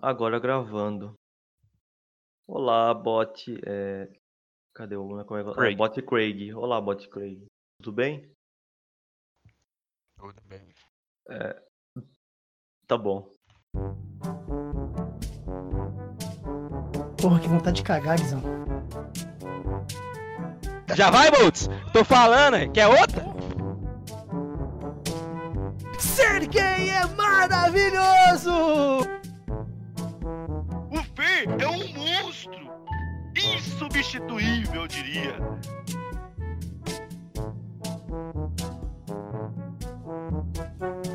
Agora gravando. Olá, bot. É... Cadê o. Como é que... Craig. Ah, bot Craig. Olá, bot Craig. Tudo bem? Tudo bem. Tá bom. Porra, que vontade de cagar, Guizão. Já vai, Boltz? Tô falando, quer outra? Ser gay é maravilhoso! Monstro! Insubstituível, eu diria.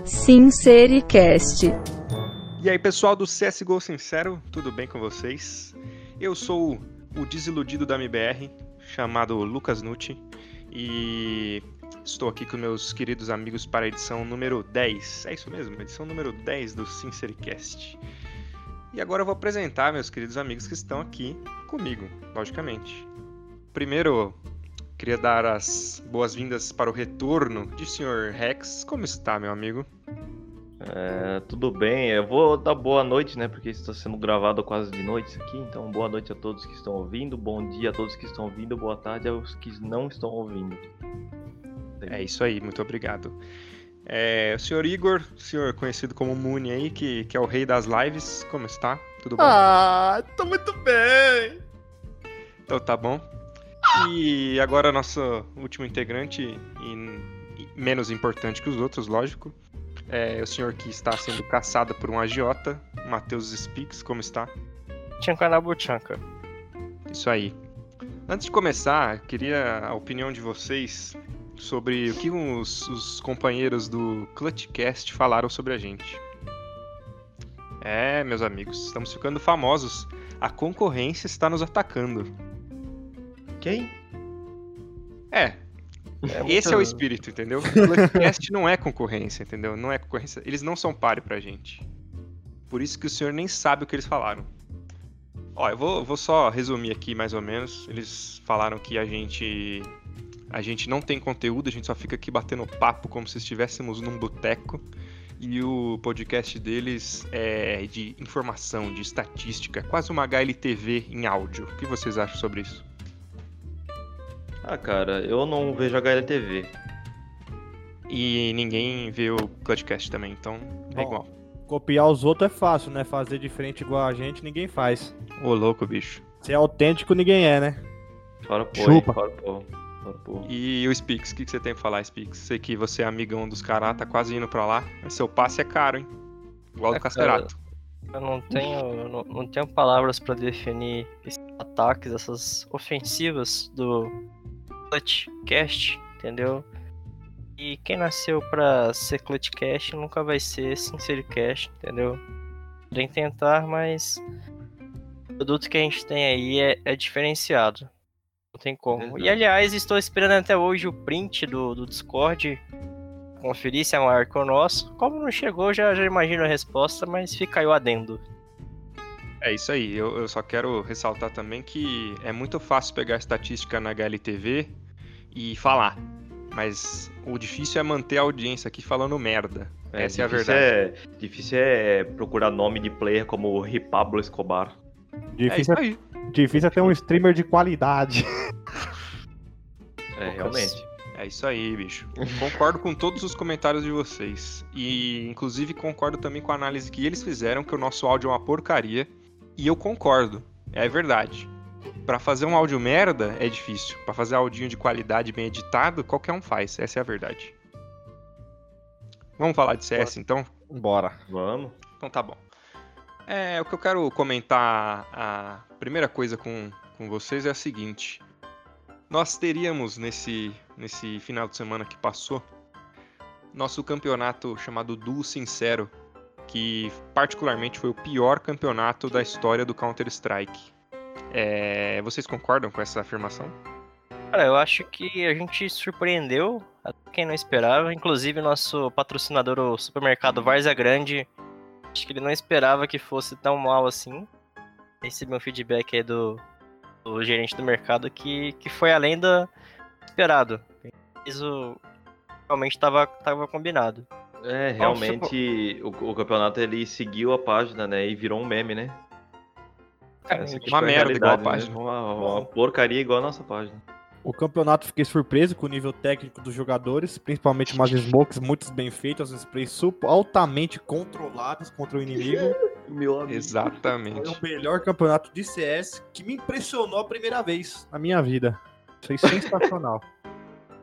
Sincericast. E aí, pessoal do CSGO Sincero, tudo bem com vocês? Eu sou o desiludido da MBR, chamado Lucas Nucci, e estou aqui com meus queridos amigos para a edição número 10. É isso mesmo, edição número 10 do Sincericast. E agora eu vou apresentar meus queridos amigos que estão aqui comigo, logicamente. Primeiro, queria dar as boas-vindas para o retorno de Sr. Rex. Como está, meu amigo? É, tudo bem. Eu vou dar boa noite, né? Porque está sendo gravado quase de noite isso aqui. Então, boa noite a todos que estão ouvindo. Bom dia a todos que estão ouvindo. Boa tarde aos que não estão ouvindo. É isso aí, muito obrigado. É, o senhor Igor, senhor conhecido como Muni aí, que, que é o rei das lives, como está? Tudo bom? Ah, tô muito bem! Então tá bom. E agora nosso último integrante, e, e menos importante que os outros, lógico, é o senhor que está sendo caçado por um agiota, Matheus Speaks, como está? Tchankanabu Tchanka. Isso aí. Antes de começar, queria a opinião de vocês sobre o que os, os companheiros do Clutchcast falaram sobre a gente. É, meus amigos, estamos ficando famosos. A concorrência está nos atacando. Quem? É, É esse é o muito- espírito, entendeu? O Clutchcast não é concorrência, entendeu? Não é concorrência. Eles não são páreo pra gente. Por isso que o senhor nem sabe o que eles falaram. Ó, eu vou, vou só resumir aqui mais ou menos. Eles falaram que a gente. A gente não tem conteúdo, a gente só fica aqui batendo papo como se estivéssemos num boteco. E o podcast deles é de informação, de estatística, quase uma HLTV em áudio. O que vocês acham sobre isso? Ah, cara, eu não vejo HLTV. E ninguém vê o Clutchcast também, então é Bom. igual. Copiar os outros é fácil, né? Fazer diferente igual a gente, ninguém faz. Ô louco, bicho. Ser autêntico, ninguém é, né? Fora pô, Chupa. hein? Fora pô. E o Spix, o que, que você tem pra falar, Spix? Sei que você é amigão dos caras, tá quase indo pra lá, mas seu passe é caro, hein? Igual do É Casterato. Eu não tenho, eu não, não tenho palavras pra definir esses ataques, essas ofensivas do Clutchcast, entendeu? E quem nasceu pra ser Clutchcast nunca vai ser Sincericast, entendeu? Podem tentar, mas o produto que a gente tem aí é, é diferenciado. Não tem como. E aliás, estou esperando até hoje o print do, do Discord. Conferir se é maior que o nosso. Como não chegou, já, já imagino a resposta, mas fica aí o adendo. É isso aí, eu, eu só quero ressaltar também que é muito fácil pegar a estatística na HLTV e falar. Mas o difícil é manter a audiência aqui falando merda. Essa é a verdade. É, difícil é procurar nome de player como o Ripablo Escobar. É isso Difícil, aí. difícil é ter um streamer de qualidade. É, realmente. É isso aí, bicho. Concordo com todos os comentários de vocês. E, inclusive, concordo também com a análise que eles fizeram, que o nosso áudio é uma porcaria. E eu concordo. É verdade. Pra fazer um áudio merda é difícil. Pra fazer áudio de qualidade bem editado, qualquer um faz. Essa é a verdade. Vamos falar de CS, então? Bora. Vamos. Então tá bom. É, o que eu quero comentar, a primeira coisa com, com vocês é a seguinte. Nós teríamos nesse, nesse final de semana que passou, nosso campeonato chamado Duo Sincero, que particularmente foi o pior campeonato da história do Counter-Strike. É, vocês concordam com essa afirmação? Cara, eu acho que a gente surpreendeu quem não esperava. Inclusive, nosso patrocinador, o supermercado Várzea Grande, acho que ele não esperava que fosse tão mal assim. Recebi um feedback aí do, do gerente do mercado que, que foi além do esperado. Isso realmente estava tava combinado. É, realmente o, o campeonato ele seguiu a página, né? E virou um meme, né? Aqui Uma merda igual a né? página. Uma, uma porcaria igual a nossa página. O campeonato fiquei surpreso com o nível técnico dos jogadores, principalmente umas smokes muito bem feitas, os sprays altamente controlados contra o inimigo. Meu amigo. Foi Exatamente. o melhor campeonato de CS que me impressionou a primeira vez na minha vida. Foi sensacional.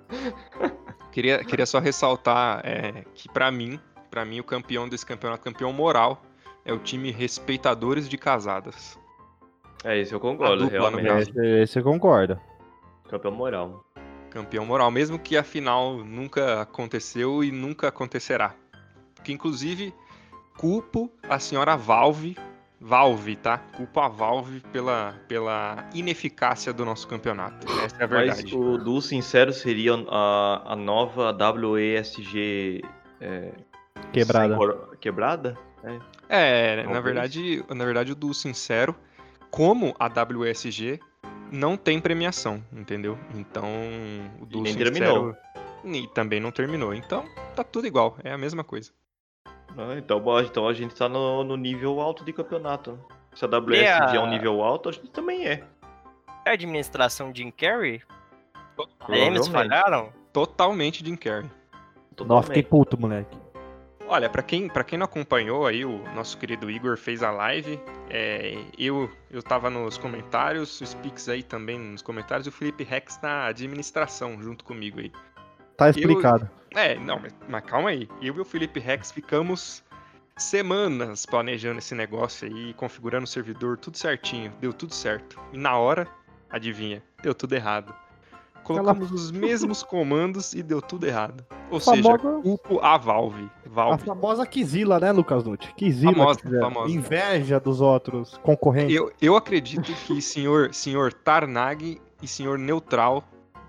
Queria, queria só ressaltar é, que pra mim, para mim o campeão desse campeonato, campeão moral, é o time Respeitadores de Casadas. É isso, eu concordo, dupla, realmente. esse, esse concorda. Campeão moral. Campeão moral, mesmo que a final nunca aconteceu e nunca acontecerá. Que inclusive culpo a senhora Valve, Valve, tá? Culpo a Valve pela, pela ineficácia do nosso campeonato. Essa é a verdade. Mas o do sincero seria a, a nova WESG é, Quebrada. cor- quebrada? É, na Talvez. verdade, na verdade o do sincero, como a WSG não tem premiação, entendeu? Então, o do nem sincero terminou. e também não terminou. Então, tá tudo igual, é a mesma coisa. Ah, então, bom, então a gente tá no, no nível alto de campeonato. Se a WSG E a- é um nível alto, a gente também é. É a administração Jim Carrey? AMs Provavelmente. falharam? Totalmente Jim Carrey. Nossa, fiquei Totalmente. puto, moleque. Olha, pra quem, pra quem não acompanhou aí, o nosso querido Igor fez a live. é, eu, eu tava nos comentários, o Spix aí também nos comentários, e o Felipe Rex na administração junto comigo aí. Tá explicado. É, não, mas, mas calma aí. Eu e o Felipe Rex ficamos semanas planejando esse negócio aí, configurando o servidor, tudo certinho. Deu tudo certo. E na hora, adivinha, deu tudo errado. Colocamos os mesmos comandos e deu tudo errado. Ou seja, Famosa- culpo a Valve. A Valve. famosa Kizila, né, Lucas Nutti? Kizila. Famosa, famosa. Inveja dos outros concorrentes. Eu, eu acredito que senhor, senhor Tarnag e senhor Neutral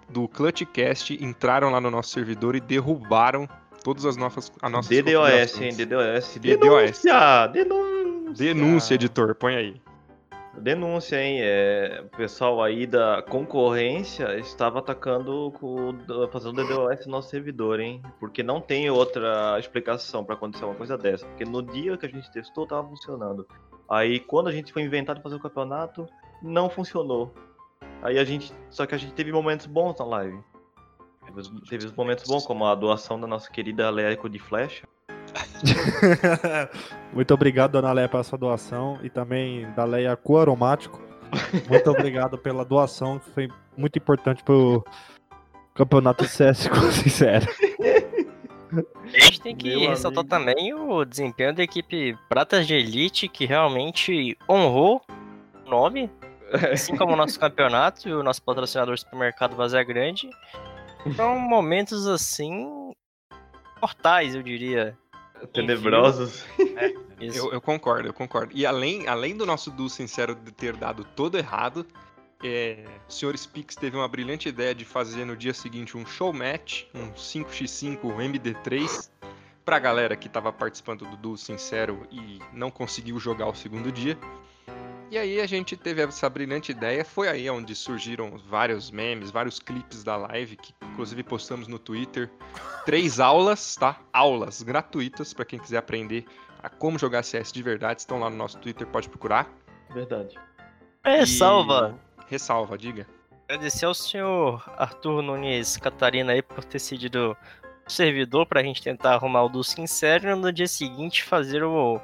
do Clutchcast entraram lá no nosso servidor e derrubaram todas as nossas, as nossas DDoS, hein? DDoS. DDoS. Denúncia! Denúncia! Denúncia, editor, põe aí. Denúncia, hein? É, o pessoal aí da concorrência estava atacando, com, fazendo DDoS no nosso servidor, hein? Porque não tem outra explicação para acontecer uma coisa dessa. Porque no dia que a gente testou, tava funcionando. Aí quando a gente foi inventar de fazer o campeonato, não funcionou. Aí a gente. Só que a gente teve momentos bons na live. Teve, os- momentos bons, como a doação da nossa querida Leco de Flecha. Muito obrigado, dona Leia, pela sua doação. E também da Leia Coaromático. Muito obrigado pela doação, que foi muito importante pro campeonato de CS, com sincero. A gente tem que Meu ressaltar amigo. também o desempenho da equipe Pratas de Elite, que realmente honrou o nome, assim como o nosso campeonato e o nosso patrocinador supermercado Vazia Grande. São momentos assim mortais, eu diria. Tenebrosos. Isso. Eu, eu concordo, eu concordo. E além, além do nosso duo sincero de ter dado todo errado, é, o Sr. Spix teve uma brilhante ideia de fazer no dia seguinte um show match, um 5x5 MD3, pra galera que tava participando do duo sincero e não conseguiu jogar o segundo dia. E aí a gente teve essa brilhante ideia, foi aí onde surgiram vários memes, vários clipes da live, que inclusive postamos no Twitter. Três aulas, tá? Aulas gratuitas pra quem quiser aprender a como jogar CS de verdade, estão lá no nosso Twitter, pode procurar. Verdade. Ressalva. E- Ressalva, diga. Agradecer ao senhor Arthur Nunes Catarina aí por ter cedido o servidor pra gente tentar arrumar o do Sincero e no dia seguinte fazer o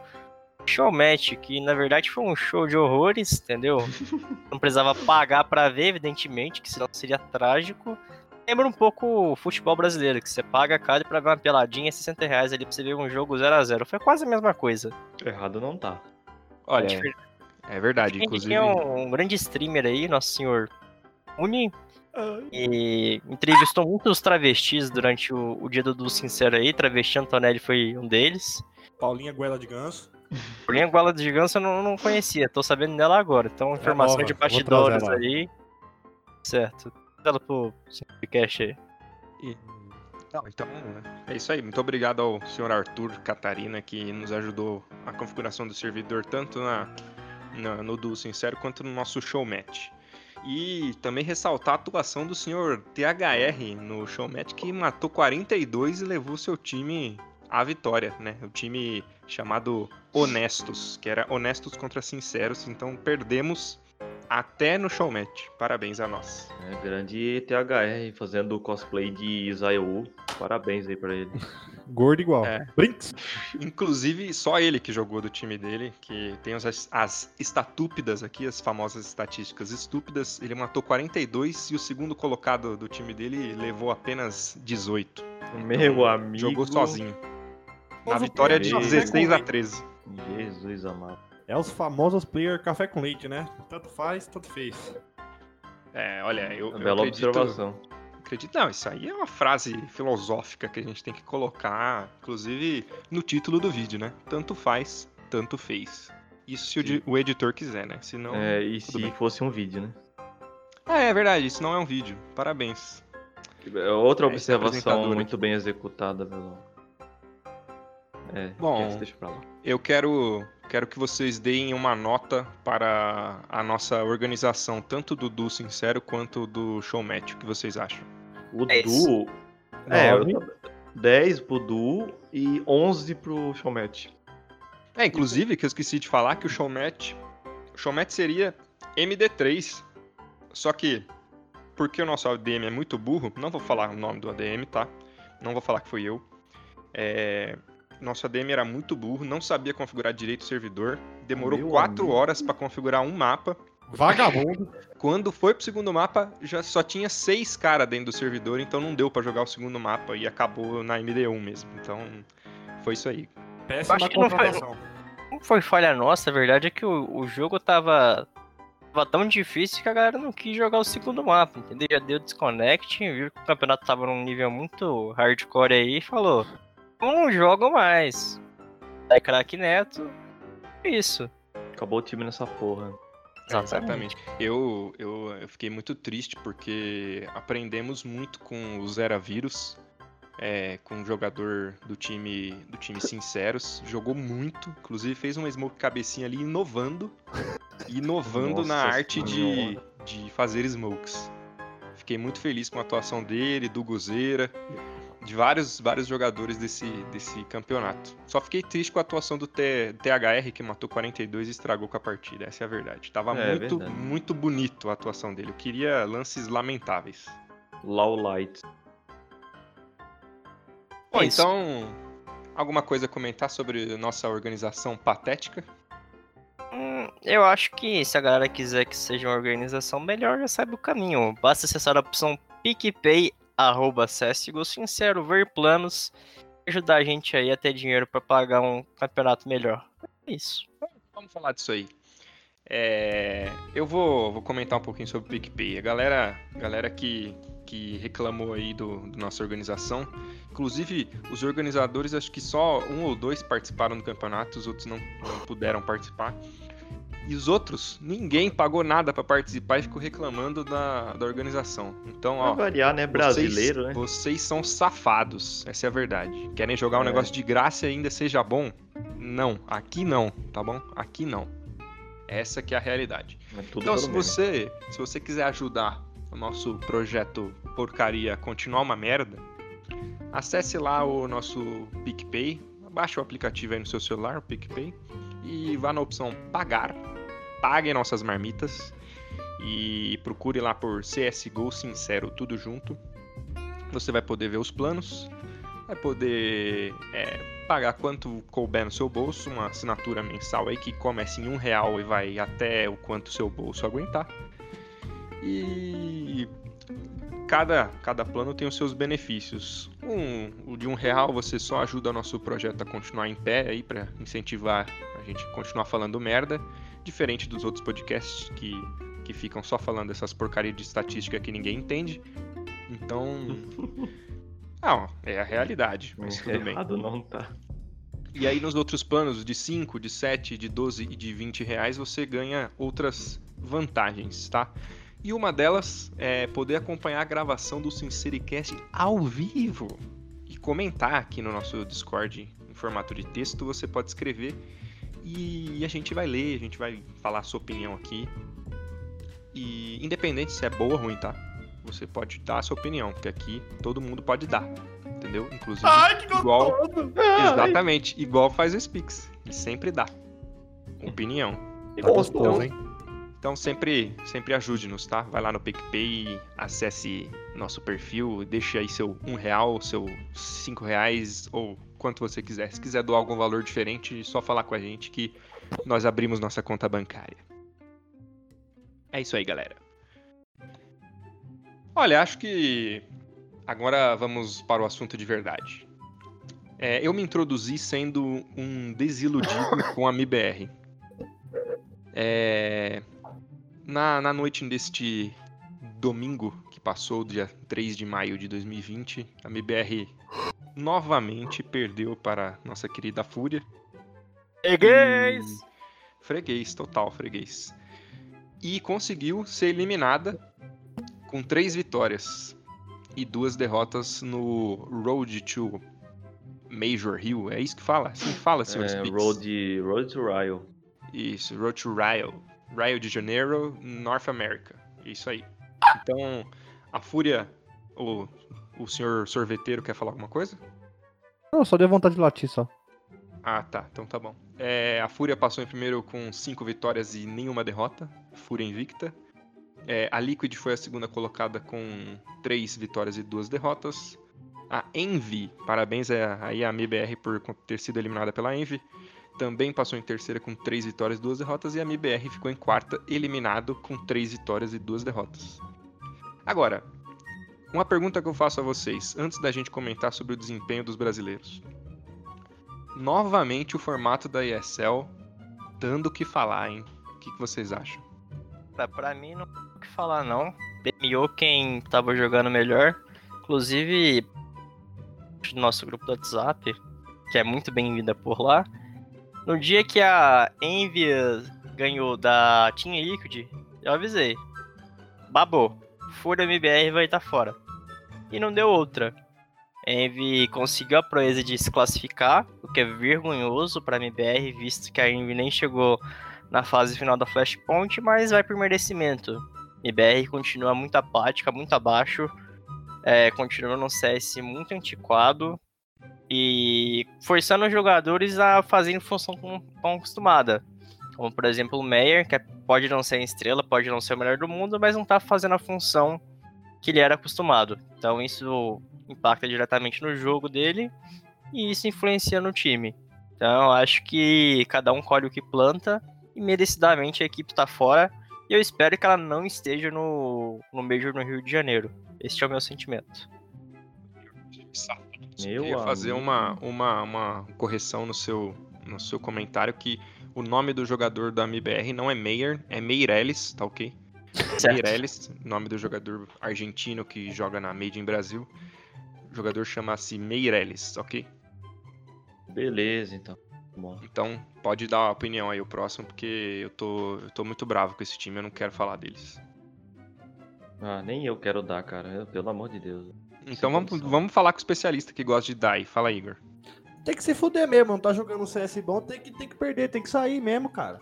show match, que na verdade foi um show de horrores, entendeu? Não precisava pagar pra ver, evidentemente, que senão seria trágico. Lembra um pouco o futebol brasileiro, que você paga caro pra ver uma peladinha, 60 reais ali pra você ver um jogo 0 a 0 Foi quase a mesma coisa. Errado não tá. Olha, Diferente. é verdade, inclusive. tem um, um grande streamer aí, nosso senhor Uni, e entrevistou muitos travestis durante o, o dia do, do Sincero aí. Travesti Antonelli foi um deles. Paulinha Goela de Ganso. Porém, a Guala de Gigante eu não, não conhecia, tô sabendo dela agora. Então, informação nova, de bastidores aí. Certo. Ela pro Simplecast aí. E- Não, então, é isso aí. Muito obrigado ao senhor Arthur Catarina, que nos ajudou a configuração do servidor, tanto na, na- no Duo Sincero quanto no nosso show match. E também ressaltar a atuação do senhor THR no show match, que matou 42 e levou seu time a vitória, né? O time chamado Honestos, que era Honestos contra Sinceros, então perdemos até no showmatch. Parabéns a nós. É, grande THR fazendo cosplay de Isayu. Parabéns aí pra ele. Gordo igual. É. Brinks. Inclusive, só ele que jogou do time dele, que tem as, as estatúpidas aqui, as famosas estatísticas estúpidas. Ele matou 42 e o segundo colocado do time dele levou apenas 18. Meu amigo. Jogou sozinho. Na o vitória de Pedro- 16 a 13. Jesus amado. É os famosos player café com leite, né? Tanto faz, tanto fez. É, olha, eu, eu Bela acredito, observação. acredito. Não, isso aí é uma frase filosófica que a gente tem que colocar, inclusive, no título do vídeo, né? Tanto faz, tanto fez. Isso se o, di- o editor quiser, né? Senão. É, e se bem. fosse um vídeo, né? Ah, é verdade, isso não é um vídeo. Parabéns. É Outra É, observação muito bem executada, pelo. É, Bom. esse deixa pra lá. Eu quero, quero que vocês deem uma nota para a nossa organização, tanto do Du Sincero quanto do Showmatch. O que vocês acham? O Dez. Du. É, eu Nove. tô- 10 pro Du e 11 pro Showmatch. É, inclusive, que eu esqueci de falar que o Showmatch. O Showmatch seria MD3. Só que, porque o nosso ADM é muito burro, não vou falar o nome do ADM, tá? Não vou falar que fui eu. É, nosso ADM era muito burro, não sabia configurar direito o servidor. Demorou Meu 4 amigo. horas para configurar um mapa. Vagabundo. Quando foi pro segundo mapa, já só tinha seis caras dentro do servidor, então não deu pra jogar o segundo mapa e acabou na MD1 mesmo. Então, foi isso aí. Péssima acho que não foi-. Não foi falha nossa, a verdade é que o, o jogo tava, tava tão difícil que a galera não quis jogar o segundo mapa, entendeu? Já deu desconnect, viu que o campeonato tava num nível muito hardcore aí e falou: não jogo mais. Aí, craque Neto, isso. Acabou o time nessa porra. Exatamente. Eu, eu, eu fiquei muito triste porque aprendemos muito com o Zera Vírus, é, com um jogador do time do time Sinceros. Jogou muito, inclusive fez uma smoke cabecinha ali inovando. Inovando na Nossa arte de, de fazer smokes. Fiquei muito feliz com a atuação dele, do Guzeira, de vários, vários jogadores desse, desse campeonato. Só fiquei triste com a atuação do T- THR, que matou 42 e estragou com a partida. Essa é a verdade. Tava É, muito, verdade. muito bonito a atuação dele. Eu queria lances lamentáveis. Low Light. Bom, É então, alguma coisa a comentar sobre nossa organização patética? Hum, eu acho que se a galera quiser que seja uma organização melhor, já sabe o caminho. Basta acessar a opção PicPay, arroba CSGO Sincero, ver planos, ajudar a gente aí a ter dinheiro pra pagar um campeonato melhor. É isso. Vamos falar disso aí. É, eu vou, vou comentar um pouquinho sobre o PicPay. A galera, galera que, que reclamou aí do, do nossa organização, inclusive os organizadores, acho que só um ou dois participaram do campeonato, os outros não, não puderam participar. E os outros, ninguém pagou nada pra participar e ficou reclamando da, da organização. Então, ó, variar, né? Brasileiro, vocês, né? Vocês são safados, essa é a verdade. Querem jogar um É. negócio de graça e ainda seja bom? Não, aqui não, tá bom? Aqui não. Essa que é a realidade. É tudo Então, se você, se você quiser ajudar o nosso projeto porcaria a continuar uma merda, acesse lá o nosso PicPay, baixe o aplicativo aí no seu celular, o PicPay, e vá na opção pagar, pague nossas marmitas e procure lá por CSGO Sincero, tudo junto. Você vai poder ver os planos, vai poder é, pagar quanto couber no seu bolso, uma assinatura mensal aí que começa em um real e vai até o quanto seu bolso aguentar. E cada, cada plano tem os seus benefícios. Um, o de um real você só ajuda nosso projeto a continuar em pé aí para incentivar a gente a continuar falando merda, diferente dos outros podcasts que, que ficam só falando essas porcarias de estatística que ninguém entende. Então, não, é a realidade, mas tudo bem. Errado não tá. E aí nos outros planos de 5, de 7, de 12 e de 20 reais você ganha outras vantagens, tá? E uma delas é poder acompanhar a gravação do Sincericast ao vivo e comentar aqui no nosso Discord em formato de texto. Você pode escrever e a gente vai ler, a gente vai falar a sua opinião aqui. E independente se é boa ou ruim, tá? Você pode dar a sua opinião, porque aqui todo mundo pode dar, entendeu? Inclusive, Ai, que igual, gostoso! exatamente, igual faz o Spix. Ele sempre dá. Opinião. Tá gostoso, hein? Então sempre, sempre ajude-nos, tá? Vai lá no PicPay, acesse nosso perfil, deixe aí seu um real, seu cinco reais ou quanto você quiser. Se quiser doar algum valor diferente, é só falar com a gente que nós abrimos nossa conta bancária. É isso aí, galera. Olha, acho que agora vamos para o assunto de verdade. É, eu me introduzi sendo um desiludido com a MIBR. É, na, na noite deste domingo que passou, dia 3 de maio de 2020, a MBR novamente perdeu para nossa querida Fúria. Freguês! E- Freguês, total freguês. E conseguiu ser eliminada com três vitórias e duas derrotas no Road to Major Hill. É isso que fala? Que fala, senhor É? Road, Road to Rio. Isso, Road to Rio. Rio de Janeiro, North America. Isso aí. Então, a Fúria. O, o senhor sorveteiro quer falar alguma coisa? Não, só deu vontade de latir só. Ah, tá. Então tá bom. É, a Fúria passou em primeiro com cinco vitórias e nenhuma derrota. Fúria invicta. É, a Liquid foi a segunda colocada com três vitórias e duas derrotas. A Envy, parabéns aí a MBR por ter sido eliminada pela Envy. Também passou em terceira com três vitórias e duas derrotas. E a MBR ficou em quarta, eliminado com três vitórias e duas derrotas. Agora, uma pergunta que eu faço a vocês, antes da gente comentar sobre o desempenho dos brasileiros novamente o formato da ESL dando o que falar, hein? O que, que vocês acham? Pra, pra mim, não tem o que falar, não. Premiou quem tava jogando melhor. Inclusive, no nosso grupo do WhatsApp, que é muito bem-vinda por lá. No dia que a Envy ganhou da Team Liquid, eu avisei. Babou. Fúria MBR vai estar fora. E não deu outra. A Envy conseguiu a proeza de se classificar, o que é vergonhoso pra MBR, visto que a Envy nem chegou na fase final da Flashpoint, mas vai por merecimento. MBR continua muito apática, muito abaixo, é, continua num CS muito antiquado e forçando os jogadores a fazerem função como acostumada. Como, por exemplo, o Meyer, que é- pode não ser estrela, pode não ser o melhor do mundo, mas não tá fazendo a função que ele era acostumado. Então isso impacta diretamente no jogo dele e isso influencia no time. Então eu acho que cada um colhe o que planta e merecidamente a equipe tá fora. E eu espero que ela não esteja no, no Major no Rio de Janeiro. Este é o meu sentimento. Meu Eu queria fazer uma, uma, uma correção no seu, no seu comentário que o nome do jogador da MBR não é Meyer, é Meireles, tá ok? Certo. Meireles, nome do jogador argentino que joga na Made in Brasil. O jogador chama-se Meireles, ok? Beleza, então. Bom. Então pode dar a opinião aí o próximo, porque eu tô, eu tô muito bravo com esse time, eu não quero falar deles. Ah, nem eu quero dar, cara. Eu- Pelo amor de Deus. Então vamos, condição. vamos falar com o especialista que gosta de dar. Fala, Igor. Tem que se fuder mesmo, não tá jogando um CS bom, tem que, tem que perder, tem que sair mesmo, cara.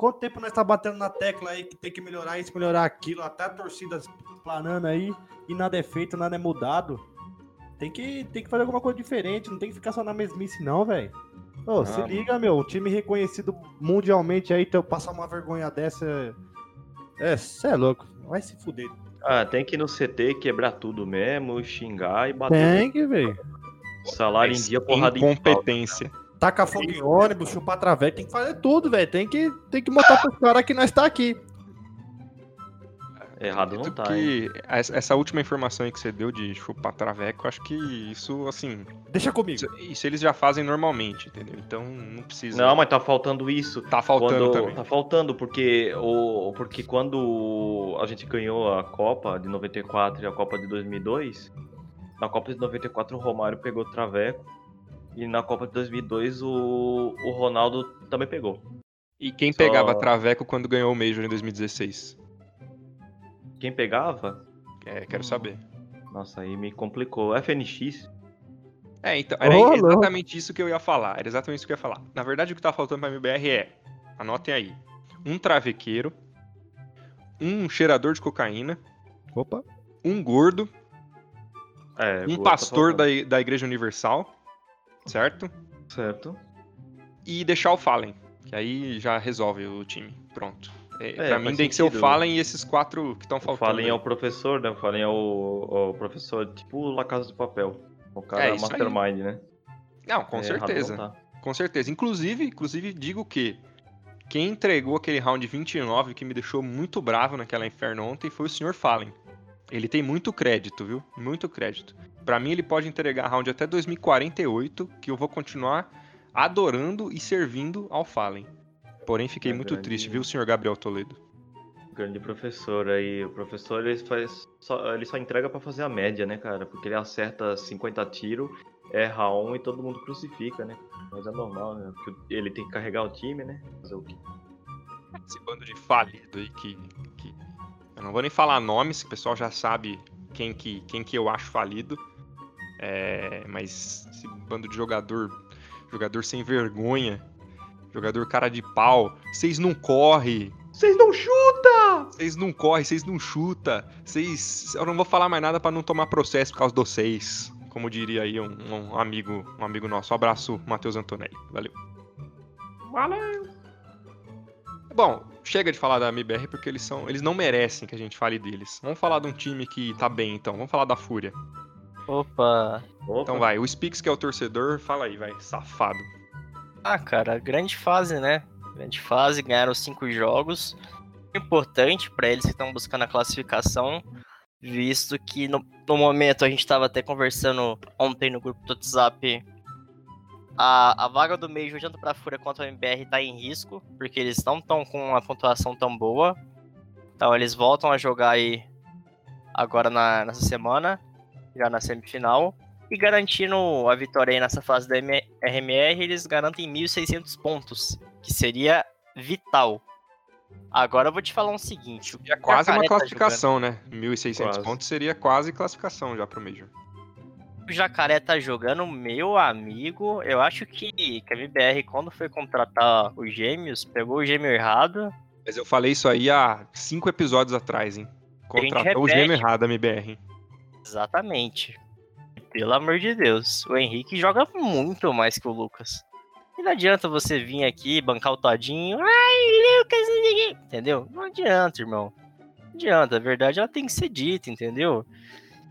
Quanto tempo nós tá batendo na tecla aí que tem que melhorar isso, melhorar aquilo, até a torcida planando aí e nada é feito, nada é mudado. Tem que, tem que fazer alguma coisa diferente, não tem que ficar só na mesmice não, velho. Ô, se Ah, liga, meu, um time reconhecido mundialmente aí, então passar uma vergonha dessa. É, cê é louco, vai se fuder. Ah, tem que ir no CT quebrar tudo mesmo, xingar e bater. Tem que, velho. Salário em dia, porrada. Incompetência. Taca fogo em ônibus, chupar traveco, tem que fazer tudo, velho. Tem que, tem que mostrar pros caras que nós tá aqui. Errado não tá, hein? que essa essa última informação aí que você deu de chupar traveco, acho que isso, assim, Deixa comigo. isso, isso eles já fazem normalmente, entendeu? Então não precisa. Não, mas tá faltando isso. tá faltando Quando- também. Tá faltando, porque, o, porque quando a gente ganhou a Copa de 94 e a Copa de 2002, na Copa de 94 o Romário pegou o Traveco e na Copa de 2002 o, o Ronaldo também pegou. E quem Só- pegava traveco quando ganhou o Major em 2016? Quem pegava? É, quero saber. Nossa, aí me complicou. FNX? É, então, era louco. exatamente isso que eu ia falar. Era exatamente isso que eu ia falar. Na verdade, o que tá faltando pra MBR é, anotem aí, um travequeiro, um cheirador de cocaína, Opa. um gordo É, um Goto pastor tá da, da Igreja Universal, certo? Certo. E deixar o Fallen, que aí já resolve o time. Pronto. É, pra mim tem que ser o. Fallen e esses quatro que estão O faltando. Fallen aí. é o professor, né? O Fallen é o, o professor, tipo La Casa do Papel. O cara É, é isso aí. mastermind, né? Não, com É, certeza. não tá. Com certeza. Inclusive, inclusive digo que quem entregou aquele round 29 que me deixou muito bravo naquela inferno ontem foi o Sr. Fallen. Ele tem muito crédito, viu? Muito crédito. Pra mim ele pode entregar round até 2048, que eu vou continuar adorando e servindo ao Fallen. Porém, fiquei É muito grande. triste, viu, Sr. Gabriel Toledo? Grande professor aí. O professor ele faz só, ele só entrega pra fazer a média, né, cara? Porque ele acerta 50 tiros, erra um e todo mundo crucifica, né? Mas é normal, né? Porque ele tem que carregar o time, né? Fazer o quê? Esse bando de falido aí que, que- Eu não vou nem falar nomes, que o pessoal já sabe quem que, quem que eu acho falido. É, mas esse bando de jogador. Jogador sem vergonha. Jogador cara de pau. Vocês não correm. Vocês não chutam! Vocês não correm, vocês não chuta. Vocês. Eu não vou falar mais nada pra não tomar processo por causa de vocês. Como diria aí um, um amigo, um amigo nosso. Um abraço, Matheus Antonelli. Valeu. Valeu! Bom, chega de falar da MBR porque eles são, eles não merecem que a gente fale deles. Vamos falar de um time que tá bem então. Vamos falar da Fúria. Opa. Opa, Então vai, o Spix que é o torcedor, fala aí, vai, safado. Ah, cara, grande fase, né? Grande fase, ganharam cinco jogos. Importante pra eles que estão buscando a classificação, visto que no, no momento a gente estava até conversando ontem no grupo do WhatsApp. A, a vaga do meio, tanto pra Fúria quanto a MBR, tá em risco, porque eles não estão com uma pontuação tão boa. Então eles voltam a jogar aí agora na, nessa semana, já na semifinal. E garantindo a vitória aí nessa fase da RMR, eles garantem 1.600 pontos, que seria vital. Agora eu vou te falar um seguinte. o É quase uma tá classificação, né? 1.600 Quase. pontos seria quase classificação já pro Major. jogando- O Jacaré tá jogando, meu amigo. Eu acho que, que a MBR, quando foi contratar os gêmeos, pegou o gêmeo errado. Mas eu falei isso aí há cinco episódios atrás, hein? Contratou o gêmeo errado, MBR. Exatamente. Pelo amor de Deus. O Henrique joga muito mais que o Lucas. E não adianta você vir aqui bancar o todinho. Ai, Lucas, não sei o quê", entendeu? Não adianta, irmão. Não adianta. A verdade ela tem que ser dita, entendeu?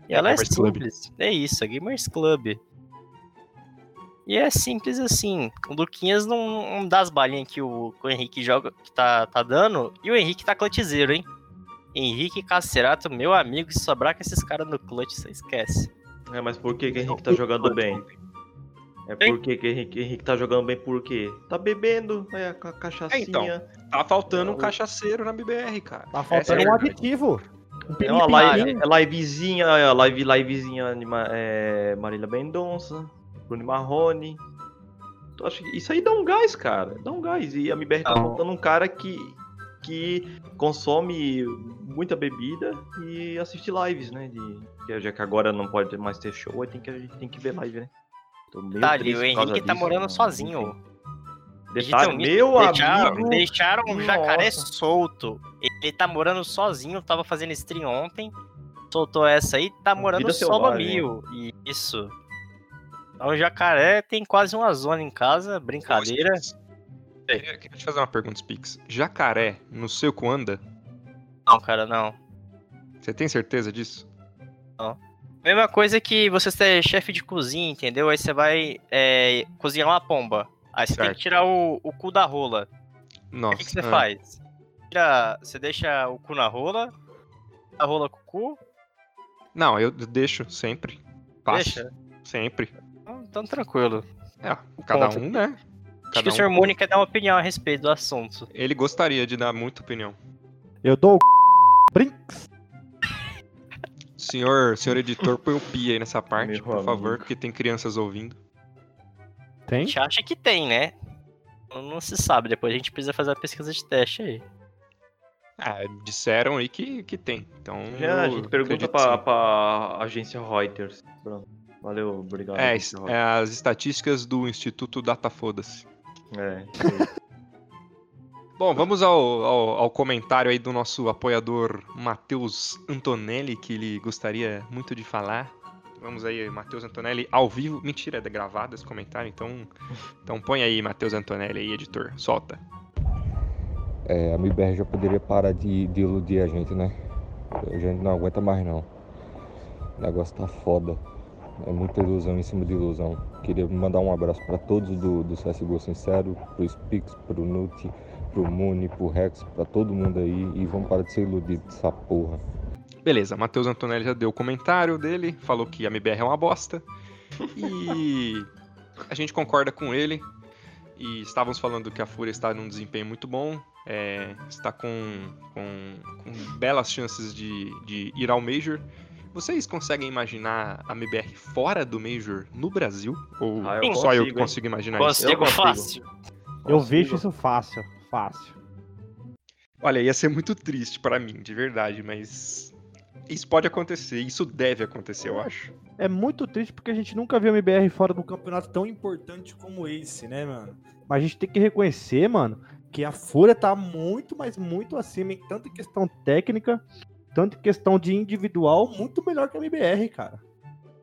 E É ela é Club. simples. É isso, é Gamers Club. E é simples assim. O Luquinhas não, não dá as balinhas que o, que o Henrique joga, que tá, tá dando. E o Henrique tá clutchzeiro, hein? Henrique Cacerato, meu amigo, se sobrar com esses caras no clutch, você esquece. É, mas por que, que o Henrique tá jogando bem? É Hein? por que, Henrique, Henrique tá jogando bem por quê? Tá bebendo, é, a cachaçinha. então. Tá faltando um cachaceiro na BBR, cara. Tá faltando é um verdade. aditivo. Um É uma live, é livezinha, é live, livezinha de Ma- é, Marília Mendonça, Bruno Marrone. Eu acho que isso aí dá um gás, cara. Dá um gás. E a MBR tá Não. faltando um cara que, que consome muita bebida e assiste lives, né? De, que já que agora não pode mais ter show, aí tem que, a gente tem que ver live, né? Tô meio Tá o Henrique tá disso, morando mas, sozinho. Detalhe, meu deixaram, amigo. Deixaram o jacaré Nossa. solto. Ele tá morando sozinho, tava fazendo stream ontem. Soltou essa aí, tá morando solo selvagem. mil. Isso. Então o jacaré tem quase uma zona em casa, brincadeira. Spix, Queria, queria te fazer uma pergunta, Spix. Jacaré no seco anda? Não, cara, não. Você tem certeza disso? Mesma coisa que você ser chefe de cozinha, entendeu? Aí você vai é, cozinhar uma pomba. Aí você tem Certo. que tirar o, o cu da rola. Nossa. O que, que você ah. faz? Tira- você deixa o cu na rola, a rola com o cu, Não, eu deixo sempre. Passo. deixa. Sempre. Então, então tranquilo. É, cada Ponto. um, né? Acho Cada que o um- Sr. Mooney quer dar uma opinião a respeito do assunto. Ele gostaria de dar muita opinião. Eu dou o Brinks. Senhor, senhor editor, põe o pi aí nessa parte, Meu por favor, amigo. porque tem crianças ouvindo. A Tem? gente acha que tem, né? Não, se sabe, depois a gente precisa fazer a pesquisa de teste aí. Ah, disseram aí que, que tem. Então. Já, a gente pergunta pra, pra agência Reuters. Pronto. Valeu, obrigado. É, é as estatísticas do Instituto Data Foda-se. É. Bom, vamos ao, ao, ao comentário aí do nosso apoiador Matheus Antonelli, que ele gostaria muito de falar. Vamos aí, Matheus Antonelli ao vivo. Mentira, é gravado esse comentário, então, então põe aí, Matheus Antonelli aí, editor. Solta. É, a MIBR já poderia parar de, de iludir a gente, né? A gente não aguenta mais não. O negócio tá foda. É muita ilusão em cima de ilusão. Queria mandar um abraço para todos do, do CSGO Sincero, pro Spix, pro Nut, pro Muni, pro Rex, pra todo mundo aí. E vamos parar de ser iludido dessa porra. Beleza, Matheus Antonelli já deu o comentário dele, falou que a MBR é uma bosta. E a gente concorda com ele. E estávamos falando que a Fúria está num desempenho muito bom. é, está com, com, com belas chances de, de ir ao Major. Vocês conseguem imaginar a MBR fora do Major no Brasil? Ou Ah, eu só eu que consigo, hein? consigo imaginar isso? Consigo Eu consigo. fácil. Eu Consigo. vejo isso fácil, fácil. Olha, ia ser muito triste pra mim, de verdade, mas isso pode acontecer, isso deve acontecer, eu acho. É muito triste porque a gente nunca viu a MBR fora de um campeonato tão importante como esse, né, mano? Mas a gente tem que reconhecer, mano, que a Fúria tá muito, mas muito acima, em tanto em questão técnica, tanto em questão de individual, muito melhor que a MBR, cara.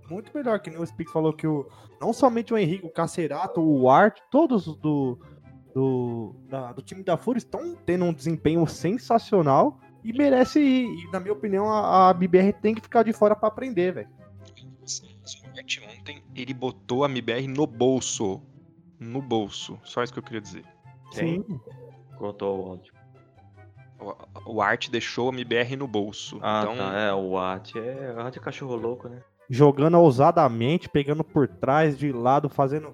Muito melhor, que nem o Speak falou que o. Não somente o Henrique, o Cacerato, o Art, todos os do. Do, da- do time da Fúria estão tendo um desempenho sensacional e merece ir. E, na minha opinião, a, a BBR tem que ficar de fora pra aprender, velho. Ontem, ele botou a MBR no bolso. No bolso. Só isso que eu queria dizer. Sim. Cortou o áudio. O, o Art deixou a MBR no bolso. Ah, então, tá. É, o At é. O At é cachorro louco, né? Jogando ousadamente, pegando por trás, de lado, fazendo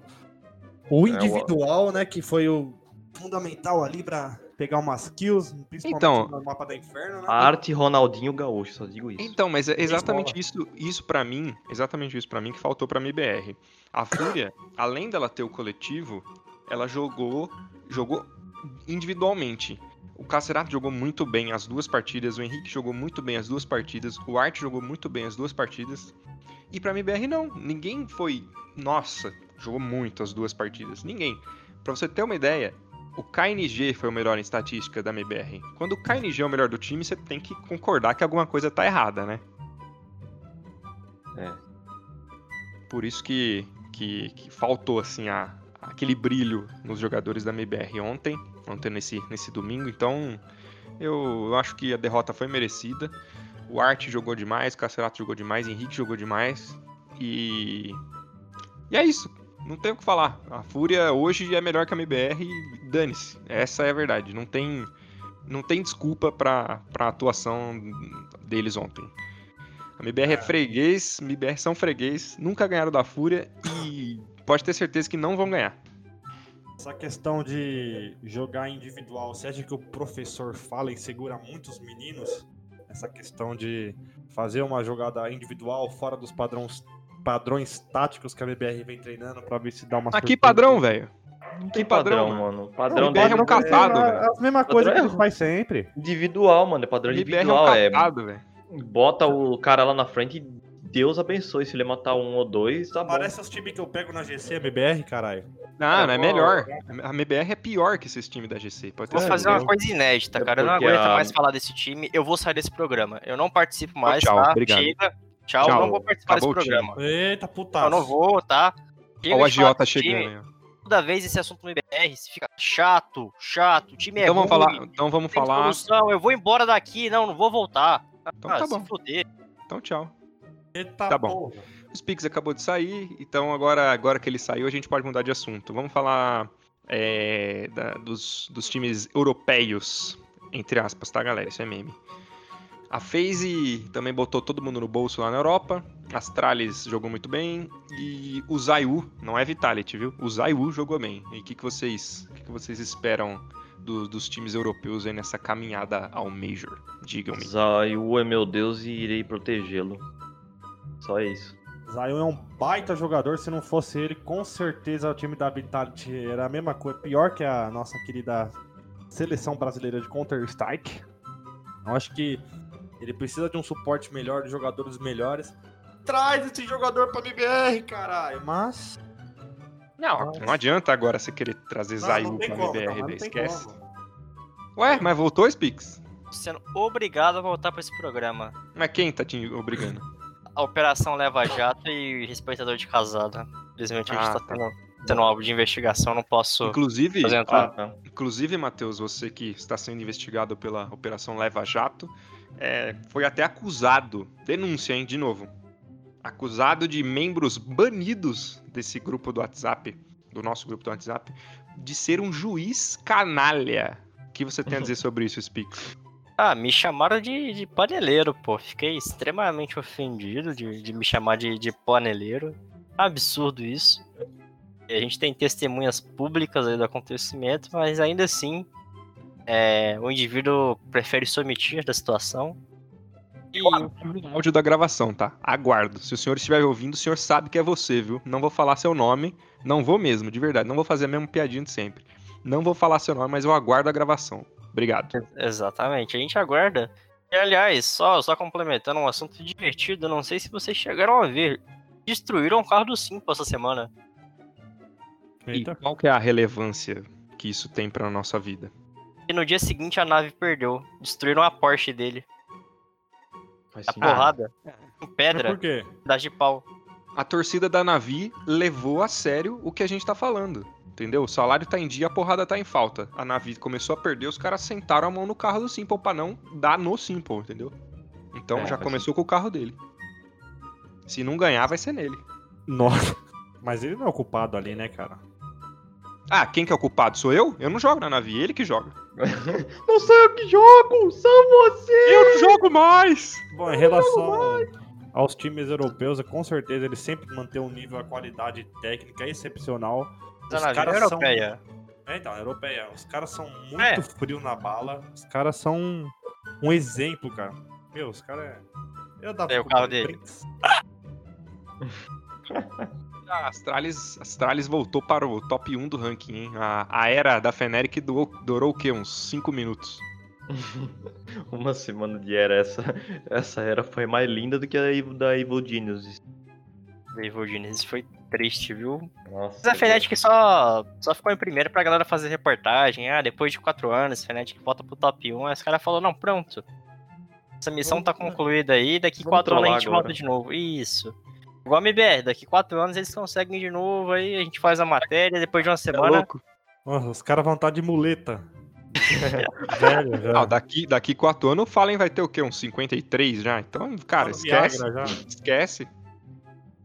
o É, individual, né? Que foi o fundamental ali pra pegar umas kills, principalmente Então- no mapa da Inferno, né? A arte Ronaldinho Gaúcho, só digo isso. Então, mas é exatamente isso, isso para mim, exatamente isso pra mim que faltou pra MBR. A Fúria, além dela ter o coletivo, ela jogou, jogou individualmente. O Cacerato jogou muito bem as duas partidas, o Henrique jogou muito bem as duas partidas, o Art jogou muito bem as duas partidas. E pra MBR não, ninguém foi, nossa, jogou muito as duas partidas, ninguém. Pra você ter uma ideia, o KNG foi o melhor em estatística da MBR. Quando o KNG é o melhor do time, você tem que concordar que alguma coisa tá errada, né? É. Por isso que, que, que faltou assim a, aquele brilho nos jogadores da MBR ontem, ontem nesse, nesse domingo. Então eu, eu acho que a derrota foi merecida. O Art jogou demais, o Cacerato jogou demais, o Henrique jogou demais. E. E é isso. Não tem o que falar. A Fúria hoje é melhor que a MBR e dane-se. Essa é a verdade. Não tem, não tem desculpa pra, pra atuação deles ontem. A MBR é freguês, MBR são freguês, nunca ganharam da Fúria e pode ter certeza que não vão ganhar. Essa questão de jogar individual, você acha que o professor fala e segura muitos meninos? Essa questão de fazer uma jogada individual fora dos padrões, padrões táticos que a BBR vem treinando pra ver se dá uma Aqui padrão, velho. Não Que padrão, mano. Não, Padrão o BR é um casado, é velho. a mesma coisa que Padrão ele é- faz sempre. individual, mano. É padrão MBR é um individual. É, velho. bota o cara lá na frente e Deus abençoe. Se ele matar um ou dois, tá bom. Parece os times que eu pego na GC, BBR, caralho. Não, não é pô, melhor. A MBR é pior que esses times da GC. Pode ter Vou fazer uma coisa inédita, É cara. Eu não aguento a- mais falar desse time. Eu vou sair desse programa. Eu não participo mais, tchau, tá? obrigado. Chega. Tchau, Tchau. não vou participar Acabou desse programa. Eita, putaço. Eu não vou, tá? Chega o agiota time. chegando. aí, ó. Toda vez esse assunto no IBR, se fica chato, chato, o time é Então vamos ruim, falar, então vamos falar. solução, eu vou embora daqui, não, não vou voltar. Então ah, tá se bom. foder. Então tchau. Eita, Tá bom. porra. O Spix acabou de sair, então agora, agora que ele saiu, a gente pode mudar de assunto. Vamos falar é, da- dos, dos times europeus, entre aspas, tá, galera? Isso é meme. A FaZe também botou todo mundo no bolso lá na Europa. Astralis jogou muito bem. E o Zayu, não é Vitality, viu? O Zayu jogou bem. E o que, que, vocês, o que, que vocês esperam do- dos times europeus aí nessa caminhada ao Major? Digam-me. Zayu é meu Deus e irei protegê-lo. Só isso. Zion é um baita jogador. Se não fosse ele, com certeza o time da Vitality era a mesma coisa. Pior que a nossa querida seleção brasileira de Counter-Strike. Eu acho que ele precisa de um suporte melhor, de jogadores melhores. Traz esse jogador pra MBR, caralho. Mas. Não, não adianta agora você querer trazer Não, tem pra como, MBR, não, não Esquece. como. Ué, mas voltou, Spix? Tô sendo obrigado a voltar pra esse programa. Mas quem tá te obrigando? A Operação Leva Jato e respeitador de casada. Infelizmente a gente Ah, tá tá. tendo, tendo alvo de investigação, não posso Inclusive, fazer Ah, entrar. inclusive, Matheus, você que está sendo investigado pela Operação Leva Jato, é, foi até acusado, denúncia, hein, de novo, acusado de membros banidos desse grupo do WhatsApp, do nosso grupo do WhatsApp, de ser um juiz canalha. O que você tem a dizer sobre isso, Spix? Ah, me chamaram de, de paneleiro, pô. Fiquei extremamente ofendido de, de me chamar de, de paneleiro. Absurdo isso. A gente tem testemunhas públicas do acontecimento, mas ainda assim, é, o indivíduo prefere se omitir da situação. E O áudio da gravação, tá? Aguardo. Se o senhor estiver ouvindo, o senhor sabe que é você, viu? Não vou falar seu nome. Não vou mesmo, de verdade. Não vou fazer a mesma piadinha de sempre. Não vou falar seu nome, mas eu aguardo a gravação. Obrigado. Exatamente, a gente aguarda. E aliás, só, só complementando um assunto divertido, não sei se vocês chegaram a ver. Destruíram o carro do Simpo essa semana. E Eita. qual que é a relevância que isso tem pra nossa vida? E no dia seguinte a nave perdeu. Destruíram a Porsche dele. Faz A sentido. porrada. Com Mas pedra, por quê? pedaço de pau. A torcida da Navi levou a sério o que a gente tá falando. Entendeu? O salário tá em dia, a porrada tá em falta. A Navi começou a perder, os caras sentaram a mão no carro do Simple pra não dar no Simple, entendeu? Então É, já começou com o carro dele. Se não ganhar, vai ser nele. Nossa. Mas ele não é o culpado ali, né, cara? Ah, quem que é o culpado? Sou eu? Eu não jogo na Navi, ele que joga. Não sou eu que jogo, são vocês! Eu não jogo mais! Bom, em relação aos times europeus, com certeza eles sempre mantêm um nível, a qualidade técnica excepcional. Os caras são- europeia. É, então, europeia. Os caras são muito É. frios na bala. Os caras são um, um exemplo, cara. Meu, os caras é. Eu dava É o carro dele. A Astralis, Astralis voltou para o top 1 do ranking, hein? A, a era da Feneric durou, durou o quê? Uns 5 minutos. Uma semana de era. Essa, essa era foi mais linda do que a da Evil Genius. Da Evil Genius. Foi triste, viu? Nossa. Mas a Fnatic só, só ficou em primeiro pra galera fazer reportagem. Ah, depois de quatro anos, a Fnatic volta pro top 1. Aí os caras falaram, não, pronto. Essa missão Vamos- tá concluída aí, daqui vamos quatro anos a gente agora. volta de novo. Isso. Igual a MBR, daqui quatro anos eles conseguem de novo, aí a gente faz a matéria, depois de uma É semana. louco? Nossa, os caras vão estar de muleta. Velho, já. Não, daqui, daqui 4 anos o Fallen vai ter o quê? Uns 53 já? Então, cara, Tá esquece. Viagra já. Esquece.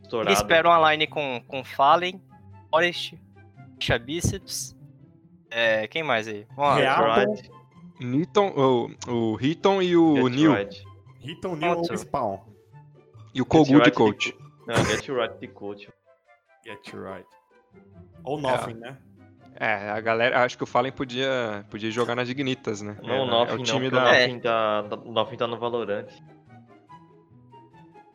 Estourado. Eles esperam uma line com, com Fallen, Forest, Bíceps. É, quem mais aí? Vamos lá. Newton, o, o Hitton e o Get Neil. Right. Pronto. ou Spawn. E o Kogu de Right coach. Não, Get Right de coach. Get right. Ou nothing, né? É, a galera, acho que o Fallen podia, podia jogar nas Dignitas, né? Não, é, o Nothing é o não, time porque da. o É. Nothing tá, tá- Nothing tá no Valorant.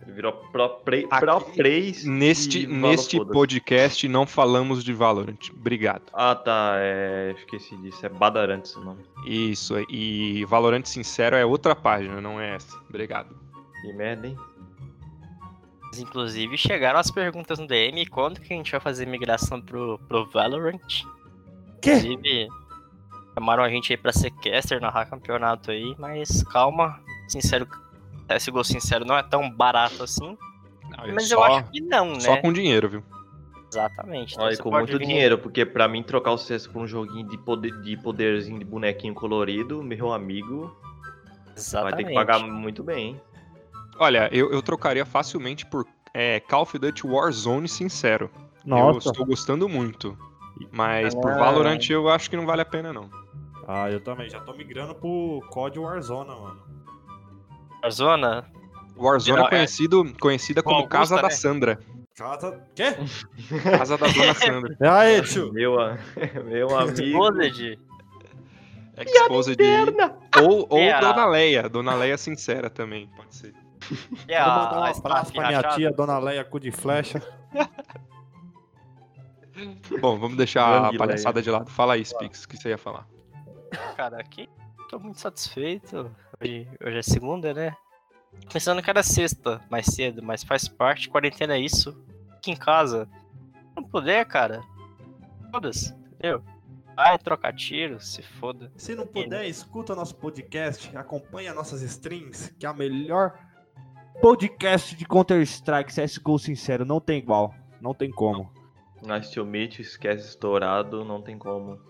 Ele virou pro, play, Aqui, pro plays Neste, neste podcast não falamos de Valorant. Obrigado. Ah, tá, é, esqueci disso, é Badarant esse nome. Isso, e Valorant Sincero é outra página, não é essa. Obrigado. Que merda, hein? Inclusive, chegaram as perguntas no DM, quando que a gente vai fazer migração pro, pro Valorant? Quê? Inclusive, chamaram a gente aí pra ser caster, narrar campeonato aí, mas calma, sincero, CSGO sincero não é tão barato assim, Não, mas só, eu acho que não, né? só com dinheiro, viu? Exatamente. Então Olha, você com muito vir- dinheiro, porque pra mim trocar o CS por um joguinho de, poder, de poderzinho de bonequinho colorido, meu amigo, Exatamente. vai ter que pagar muito bem, hein? Olha, eu, eu trocaria facilmente por é, Call of Duty Warzone Sincero. Eu Nossa. estou gostando muito. Mas por Ah. Valorant eu acho que não vale a pena, não. Ah, eu também. Já tô migrando pro COD Warzone, mano. Warzone? Warzone é conhecido, conhecida Com como Augusta, Casa da né? Sandra. Casa. Quê? Casa da Dona Sandra. Aí, tio? Meu, a- meu amigo. Exposed? Exposed. Ou, ou É a- Dona Leia. Dona Leia Sincera também, pode ser. Quero a, mandar um a abraço pra minha rachada? tia, Dona Leia, cu de flecha. Bom, vamos deixar a Grande palhaçada de lado. Fala aí, Spix, o que você ia falar? Cara, aqui tô muito satisfeito. Hoje, hoje é segunda, né? Pensando que era sexta, mais cedo, mas faz parte, quarentena é isso. Aqui em casa. Não puder, cara. Foda-se, entendeu? Vai trocar tiro, se foda. Se não puder, escuta nosso podcast, acompanha nossas streams, que é a melhor podcast de Counter-Strike CSGO sincero, não tem igual. Não tem como. Nice to meet, esquece estourado, não tem como.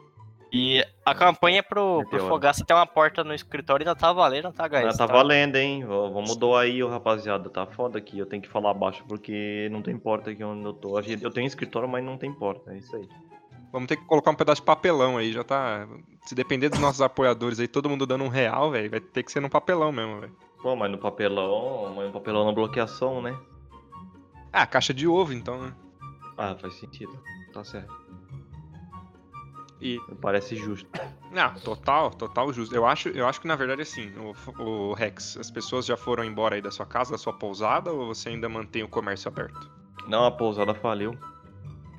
E a campanha pro, pro Meteoro. Fogaça ter uma porta no escritório ainda tá valendo, tá, guys? Ah, tá valendo, hein? Vamos doar aí, ô, rapaziada. Tá foda aqui. Eu tenho que falar baixo porque não tem porta aqui onde eu tô. Eu tenho escritório, mas não tem porta. É isso aí. Vamos ter que colocar um pedaço de papelão aí, já tá. Se depender dos nossos apoiadores aí, todo mundo dando um real, velho, vai ter que ser num papelão mesmo, velho. Pô, mas no papelão, mas no papelão na bloqueação, né? Ah, caixa de ovo, então, né? Ah, faz sentido. Tá certo. E. Parece justo. Não, total, total justo. Eu acho, eu acho que na verdade assim, o, o Rex, as pessoas já foram embora aí da sua casa, da sua pousada, ou você ainda mantém o comércio aberto? Não, a pousada faliu.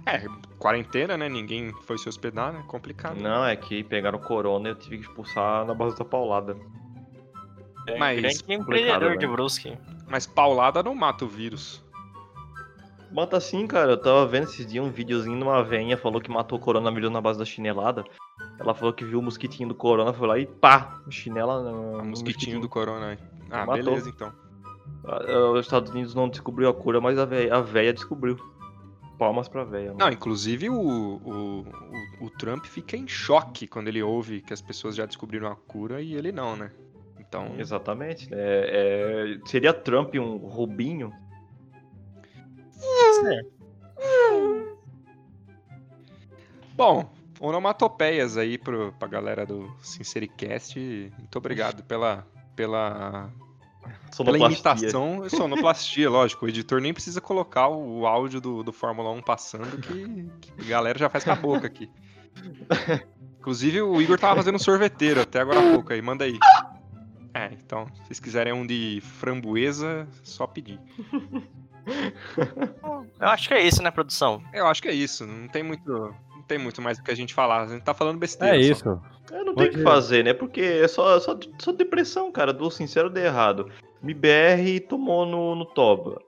É, quarentena, né? Ninguém foi se hospedar, né? Complicado. Não, é que pegaram corona e eu tive que expulsar na base da paulada. É, Mas grande complicado, empreendedor de velho. Brusque. Mas paulada não mata o vírus. Mata assim, cara. Eu tava vendo esses dias um videozinho de uma veinha falou que matou o coronavírus na base da chinelada. Ela falou que viu o mosquitinho do corona, foi lá e pá! Chinela no, O no mosquitinho do corona aí. Ah, Matou. beleza então. Ah, Os Estados Unidos não descobriu a cura, mas a véia, a véia descobriu. Palmas pra véia. Não, mano. inclusive o, o, o, o Trump fica em choque quando ele ouve que as pessoas já descobriram a cura e ele não, né? Então. Exatamente. É, é- seria Trump um Bom, onomatopeias aí pro, pra galera do Sincericast. Muito obrigado pela, pela, pela imitação. Sonoplastia, lógico. O editor nem precisa colocar o áudio do, do Fórmula 1 passando, que, que a galera já faz com a boca aqui. Inclusive, o Igor tava fazendo um sorveteiro até agora há pouco aí. Manda aí. É, então, se vocês quiserem um de framboesa, só pedir. Eu acho que é isso, né, produção? Eu acho que é isso. Não tem muito, não tem muito mais do que a gente falar. A gente tá falando besteira. É só. isso. Eu não tenho o que fazer, né? Porque é só, só, só depressão, cara. Do sincero de errado. MBR tomou no, no Toba.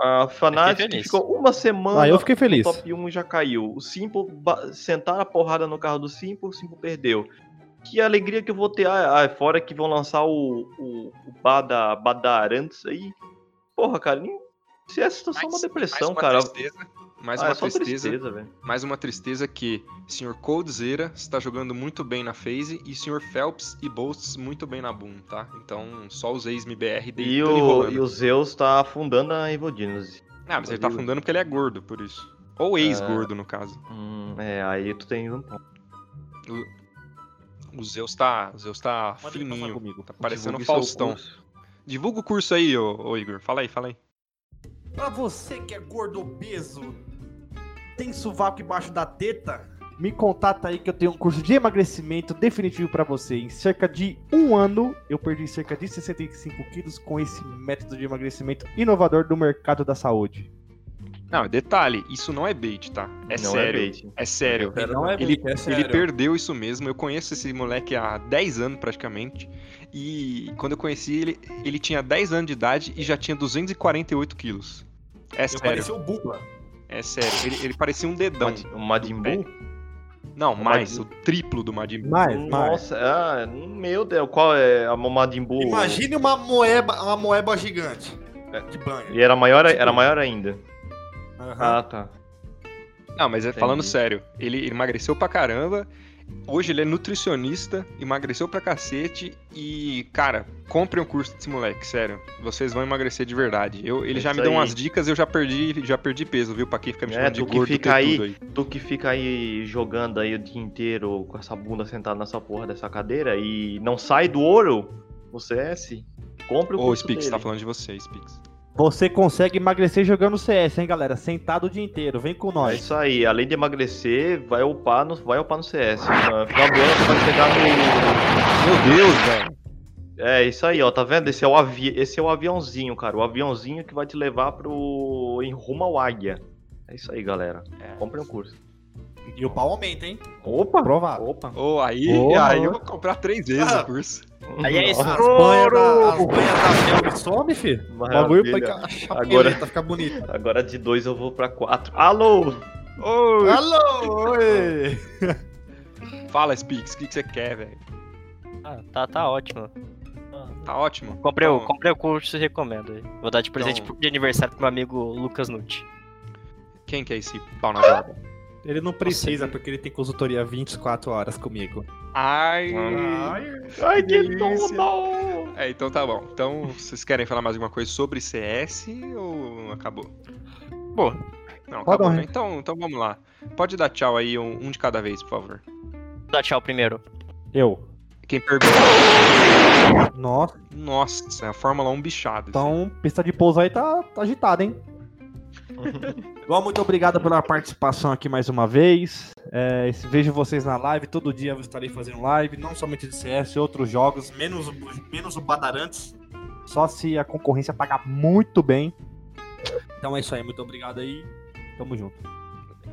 A Fnatic ficou uma semana Ah, eu fiquei feliz. no top 1 e já caiu. O Simple sentaram a porrada no carro do Simple, o Simple perdeu. Que alegria que eu vou ter. Ah, ah, fora que vão lançar o, o, o Bada, Badarantes aí. Porra, cara, nem... se essa situação é uma Mais- depressão, mais uma cara. Tristeza, mais Ah, uma é só tristeza. tristeza, velho. Mais uma tristeza que Sr. Coldzera está jogando muito bem na FaZe e Sr. Phelps e Boasts muito bem na Boom, tá? Então, só os ex-MBR E deitando o, e o Zeus tá afundando a Genius. Ah, mas ele tá afundando porque ele é gordo, por isso. Ou ex-gordo, no caso. Hum, é, aí tu tem um ponto. O Zeus tá, o Zeus tá fininho, comigo. tá parecendo Faustão. Divulga o curso aí, ô, ô Igor. Fala aí, fala aí. Pra você que é gordo obeso, tem sovaco embaixo da teta, me contata aí que eu tenho um curso de emagrecimento definitivo pra você. Em cerca de um ano, eu perdi cerca de 65 quilos com esse método de emagrecimento inovador do mercado da saúde. Não, detalhe, isso não é bait, tá? É Não sério. é bait. É sério. Eu Não é Ele, bait, é ele sério. perdeu isso mesmo. Eu conheço esse moleque há 10 anos praticamente. E quando eu conheci ele, ele tinha 10 anos de idade e já tinha 248 quilos. É Eu sério, pareci o Bugla. é sério. Ele, ele parecia um dedão. O Majin Buu? Não, o mais, Majin- o triplo do Majin Buu. Mais, mais. Nossa, ah, meu Deus, qual é a Majin Buu? Imagine uma moeba, uma moeba gigante. De banho. E era maior, era maior ainda. Aham. Ah, tá. Não, mas é falando sério, ele emagreceu pra caramba. Hoje ele é nutricionista, emagreceu pra cacete e, cara, comprem o curso desse moleque, sério. Vocês vão emagrecer de verdade. Eu, ele É já me deu aí. umas dicas, eu já perdi, já perdi peso, viu? Pra quem fica me É, chamando de tu que gordo fica aí- aí. Tu que fica aí jogando aí o dia inteiro com essa bunda sentada nessa porra dessa cadeira e não sai do ouro no CS, compre o Ô, curso Spix, dele. tá falando de você, Spix. Você consegue emagrecer jogando CS, hein, galera? Sentado o dia inteiro. Vem com É nós. isso aí, além de emagrecer, vai upar no, vai upar no CS. No final do ano você vai chegar no. Meu Deus, velho. É isso aí, ó, tá vendo? Esse é o, avi... Esse é o aviãozinho, cara. O aviãozinho que vai te levar pro. em rumo ao Águia. É isso aí, galera. Comprem o curso. E o pau aumenta, hein? Opa! Provável. Opa! Ô, aí, Ô, aí eu vou comprar três vezes Ah. o curso. Aí é da, as banhas da Melve some, filho. O bagulho pra Agora- ficar bonita. Agora de dois eu vou pra quatro. Alô! Ô, Alô, oi! fala, Spix, o que, que você quer, velho? Ah, tá, tá ótimo. Tá ótimo. Comprei, o, Então, comprei o curso e recomendo. Vou dar de presente Então- de aniversário pro meu amigo Lucas Nutti. Quem que é esse pau na borda? Ele não precisa, porque ele tem consultoria 24 horas comigo. Ai, Ai, que tudo! É, então tá bom. Então, vocês querem falar mais alguma coisa sobre CS ou acabou? Boa. Não, Pode acabou, dar, né? Então, então vamos lá. Pode dar tchau aí, um, um de cada vez, por favor. Vou dar tchau primeiro. Eu. Quem pergunta. Nossa, Nossa, é a Fórmula 1 bichada. então pista de pouso aí tá, tá agitada, hein? Bom, muito obrigado pela participação aqui mais uma vez. É, vejo vocês na live. Todo dia eu estarei fazendo live, não somente de CS, outros jogos, menos, o- menos o Badarantes. Só se a concorrência pagar muito bem. Então é isso aí, muito obrigado aí. Tamo junto.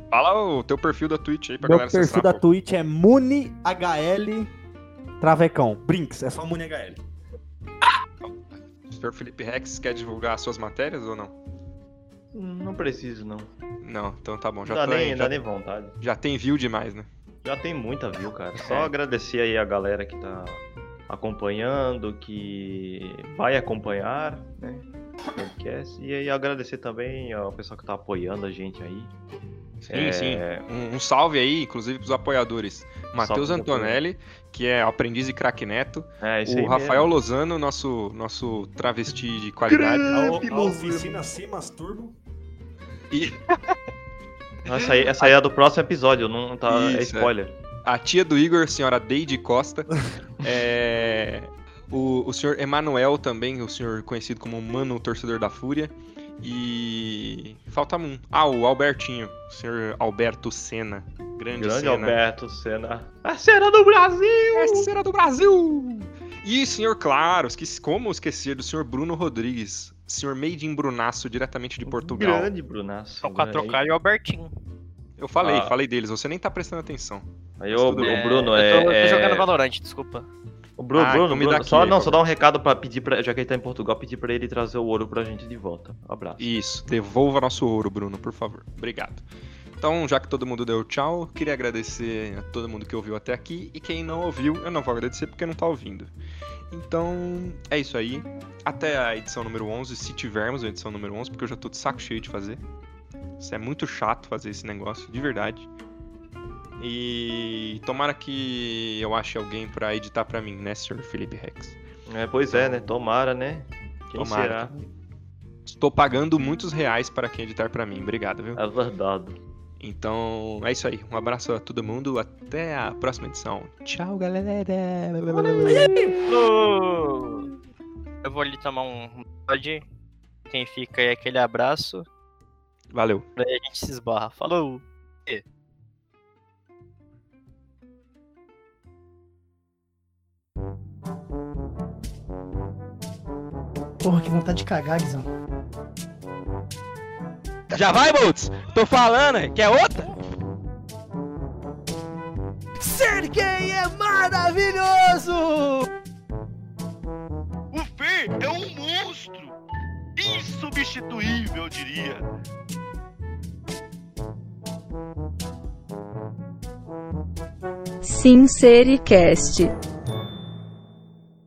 Fala o teu perfil da Twitch aí pra Meu galera perfil acessar, da pô. Twitch é MuniHL Travecão. Brinks, é só MuniHL. O senhor Felipe Rex quer divulgar suas matérias ou não? Não preciso, não. Não, então tá bom. Já, Dá tem, nem, já, dá nem vontade. já tem view demais, né? Já tem muita view, cara. Só É. agradecer aí a galera que tá acompanhando, que vai acompanhar, né? Podcast. E aí agradecer também ao pessoal que tá apoiando a gente aí. Sim, É, sim. Um, um salve aí, inclusive, pros apoiadores. Matheus Antonelli, que é aprendiz de craque neto. É, isso O aí Rafael mesmo. Lozano, nosso, nosso travesti de qualidade. A, a oficina Simas Turbo. E Essa aí, essa aí é do próximo episódio, não tá. é Isso, é. spoiler. a tia do Igor, senhora Deide Costa. é, o, o senhor Emanuel também, o senhor conhecido como Mano Torcedor da Fúria. E. Falta um. Ah, o Albertinho. O senhor Alberto Senna. Grande, Grande Senna. Alberto Senna. A cena do Brasil! É Cera do Brasil! E, senhor, claro, como esquecer do senhor Bruno Rodrigues, senhor Made in Brunaço, diretamente de Portugal. Grande Brunaço. Só a né? trocar e o Albertinho. Eu falei, Ah. falei deles, você nem tá prestando atenção. Aí o, Tudo o bem. Bruno eu é. tô, eu tô é- jogando Valorant, desculpa. O Bruno, Ah, Bruno, então Bruno, aqui só, aí, não, só dá um recado pra pedir pra, já que ele tá em Portugal, pedir pra ele trazer o ouro pra gente de volta. Um abraço. Isso, devolva nosso ouro, Bruno, por favor. Obrigado. Então, já que todo mundo deu tchau, queria agradecer a todo mundo que ouviu até aqui. E quem não ouviu, eu não vou agradecer porque não tá ouvindo. Então, é isso aí. Até a edição número 11, se tivermos a edição número 11, porque eu já tô de saco cheio de fazer. Isso é muito chato fazer esse negócio, de verdade. E tomara que eu ache alguém pra editar pra mim, né, Sr. Felipe Rex? É, pois é, né? Tomara, né? Quem Tomara. será? Estou pagando muitos reais para quem editar pra mim. Obrigado, viu? É verdade. Então, é isso aí. Um abraço a todo mundo. Até a próxima edição. Tchau, galera. Eu vou ali tomar um pod. Quem fica aí, aquele abraço. Valeu. Daí a gente se esbarra. Falou! Porra, que vontade de cagar, Guizão. Já vai, Boltz? Tô falando, é. quer outra? Ser quem é maravilhoso! O Fê é um monstro! Insubstituível, eu diria. Sincericast.